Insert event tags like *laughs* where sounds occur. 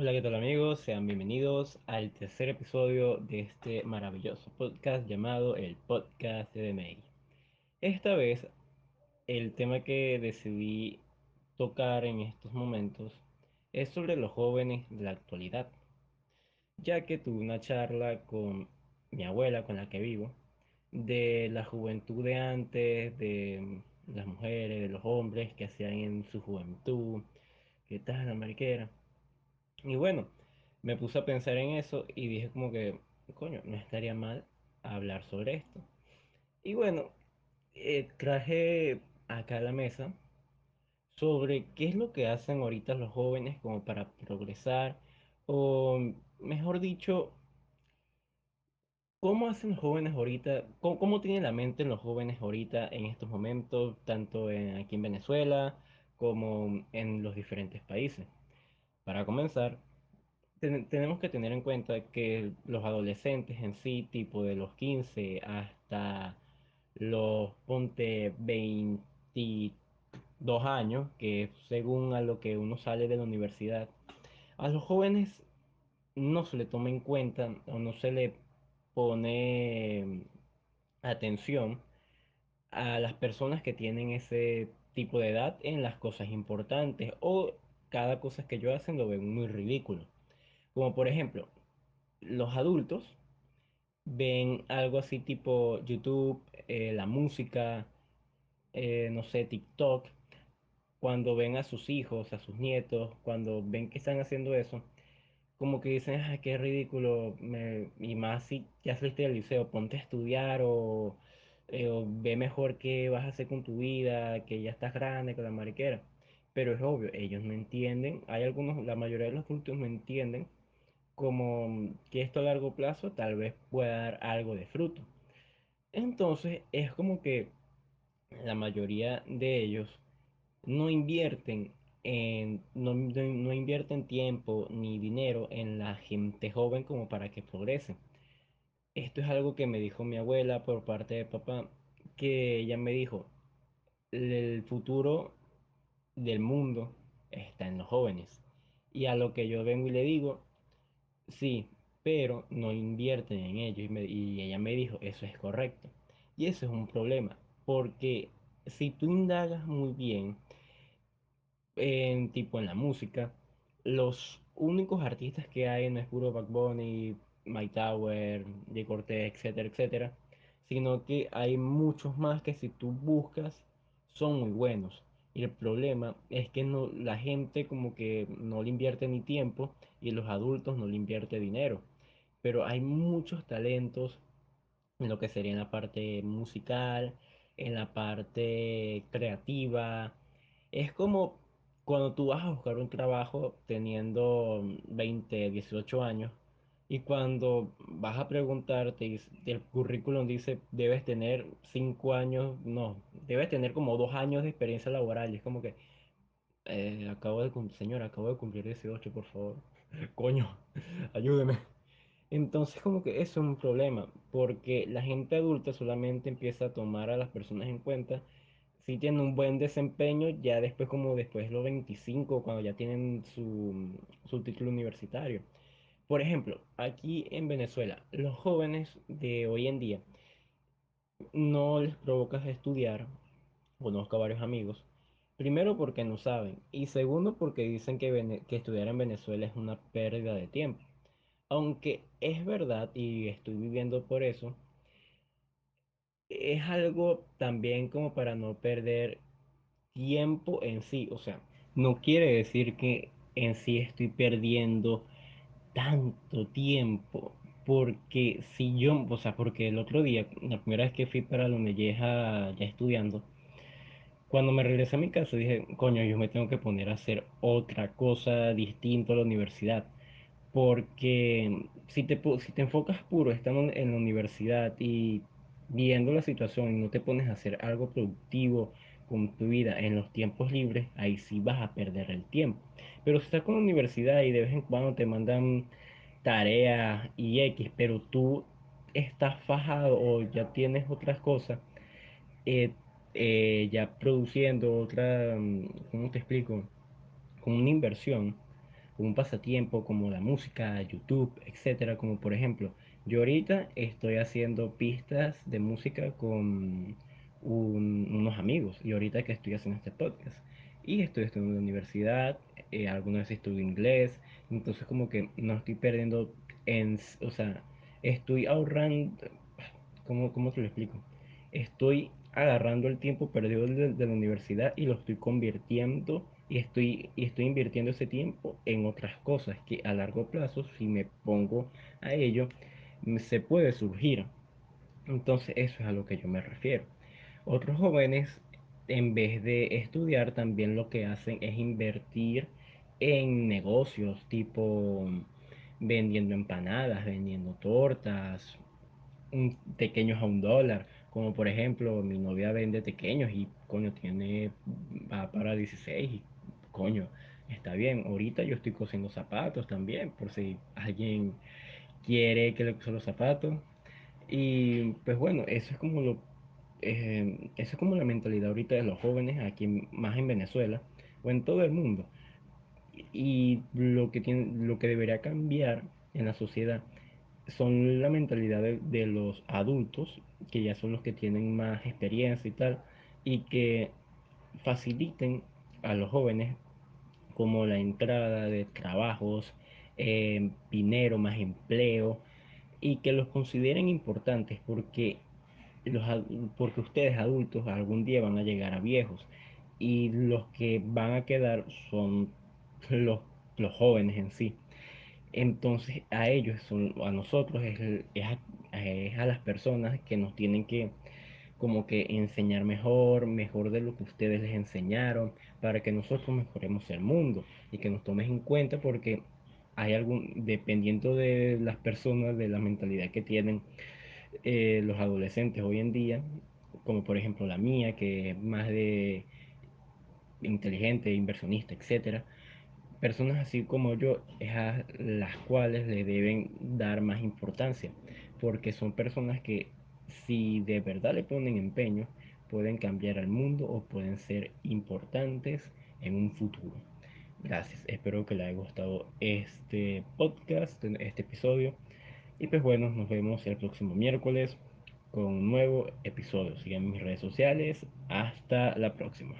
Hola, ¿qué tal amigos? Sean bienvenidos al tercer episodio de este maravilloso podcast llamado el Podcast de DMI. Esta vez el tema que decidí tocar en estos momentos es sobre los jóvenes de la actualidad, ya que tuve una charla con mi abuela con la que vivo de la juventud de antes, de las mujeres, de los hombres que hacían en su juventud, qué tal la mariquera. Y bueno, me puse a pensar en eso y dije como que, coño, no estaría mal hablar sobre esto. Y bueno, eh, traje acá a la mesa sobre qué es lo que hacen ahorita los jóvenes como para progresar, o mejor dicho, cómo hacen los jóvenes ahorita, cómo, cómo tienen la mente los jóvenes ahorita en estos momentos, tanto aquí en Venezuela como en los diferentes países. Para comenzar, ten- tenemos que tener en cuenta que los adolescentes en sí, tipo de los 15 hasta los, ponte, 22 años, que según a lo que uno sale de la universidad, a los jóvenes no se le toma en cuenta o no se le pone atención a las personas que tienen ese tipo de edad en las cosas importantes o cada cosa que ellos hacen lo ven muy ridículo. Como por ejemplo, los adultos ven algo así tipo YouTube, eh, la música, eh, no sé, TikTok, cuando ven a sus hijos, a sus nietos, cuando ven que están haciendo eso, como que dicen, qué ridículo, me- y más si ya saliste del liceo, ponte a estudiar o, eh, o ve mejor qué vas a hacer con tu vida, que ya estás grande, con la mariquera. Pero es obvio, ellos no entienden, hay algunos, la mayoría de los adultos no entienden como que esto a largo plazo tal vez pueda dar algo de fruto. Entonces es como que la mayoría de ellos no invierten en, no- no invierten tiempo ni dinero en la gente joven como para que progrese. Esto es algo que me dijo mi abuela por parte de papá, que ella me dijo, el futuro del mundo está en los jóvenes. Y a lo que yo vengo y le digo, Sí, pero no invierten en ello. Y, ella me dijo, eso es correcto. Y eso es un problema, porque si tú indagas muy bien, en tipo en la música, los únicos artistas que hay no es puro Bad Bunny, My Tower, Jay Cortez, etcétera, etcétera, sino que hay muchos más que si tú buscas son muy buenos. Y el problema es que no, la gente como que no le invierte ni tiempo y los adultos no le invierte dinero. Pero hay muchos talentos en lo que sería en la parte musical, en la parte creativa. Es como cuando tú vas a buscar un trabajo teniendo 20 18 años y cuando vas a preguntarte, el currículum dice debes tener 5 años, no, debes tener como 2 años de experiencia laboral. Y es como que, eh, acabo de cumplir, señor, acabo de cumplir 18 por favor. *laughs* Coño, *laughs* ayúdeme. Entonces como que eso es un problema, porque la gente adulta solamente empieza a tomar a las personas en cuenta si tienen un buen desempeño, ya después como después de los 25, cuando ya tienen su, su título universitario. Por ejemplo, aquí en Venezuela, los jóvenes de hoy en día no les provocas estudiar, conozco a varios amigos, primero porque no saben y segundo porque dicen que, que estudiar en Venezuela es una pérdida de tiempo. Aunque es verdad y estoy viviendo por eso, es algo también como para no perder tiempo en sí. O sea, no quiere decir que en sí estoy perdiendo tanto tiempo. Porque si yo, o sea, porque el otro día, la primera vez que fui para la Unelleja ya estudiando, cuando me regresé a mi casa dije, coño, yo me tengo que poner a hacer otra cosa distinto a la universidad. Porque si te, si te enfocas puro estando en la universidad y viendo la situación y no te pones a hacer algo productivo con tu vida en los tiempos libres, ahí sí vas a perder el tiempo. Pero si estás con la universidad y de vez en cuando te mandan tareas y X, pero tú estás fajado o ya tienes otras cosas, eh, eh, ya produciendo otra, mm, ¿cómo te explico? Como una inversión como un pasatiempo, como la música, YouTube, etcétera. Como por ejemplo, yo ahorita estoy haciendo pistas de música con un- unos amigos y ahorita que estoy haciendo este podcast y estoy estudiando en la universidad, eh, algunas veces estudio inglés, entonces como que no estoy perdiendo en, o sea, estoy ahorrando, ¿cómo, cómo te lo explico? Estoy agarrando el tiempo perdido de, de la universidad y lo estoy convirtiendo y estoy, y estoy invirtiendo ese tiempo en otras cosas que a largo plazo, si me pongo a ello, se puede surgir. Entonces eso es a lo que yo me refiero. Otros jóvenes, en vez de estudiar, también lo que hacen es invertir en negocios tipo vendiendo empanadas, vendiendo tortas, pequeños a un dólar. Como por ejemplo, mi novia vende pequeños y coño, tiene, va para 16 y coño, está bien. Ahorita yo estoy cosiendo zapatos también, por si alguien quiere que le cose los zapatos. Y pues bueno, eso es como lo, eh, eso es como la mentalidad ahorita de los jóvenes aquí más en Venezuela o en todo el mundo. Y lo que tiene, lo que debería cambiar en la sociedad son la mentalidad de, de los adultos, que ya son los que tienen más experiencia y tal, y que faciliten a los jóvenes como la entrada de trabajos, eh, dinero, más empleo, y que los consideren importantes porque, los, porque ustedes adultos algún día van a llegar a viejos y los que van a quedar son los, los jóvenes en sí. Entonces a ellos, son, a nosotros, es, es, a, es a las personas que nos tienen que como que enseñar mejor, mejor de lo que ustedes les enseñaron, para que nosotros mejoremos el mundo y que nos tomes en cuenta porque hay algún, dependiendo de las personas, de la mentalidad que tienen eh, los adolescentes hoy en día, como por ejemplo la mía, que es más de inteligente, inversionista, etcétera, personas así como yo es a las cuales le deben dar más importancia, porque son personas que si de verdad le ponen empeño, pueden cambiar al mundo o pueden ser importantes en un futuro. Gracias, espero que les haya gustado este podcast, este episodio. Y pues bueno, nos vemos el próximo miércoles con un nuevo episodio. Sigan mis redes sociales. Hasta la próxima.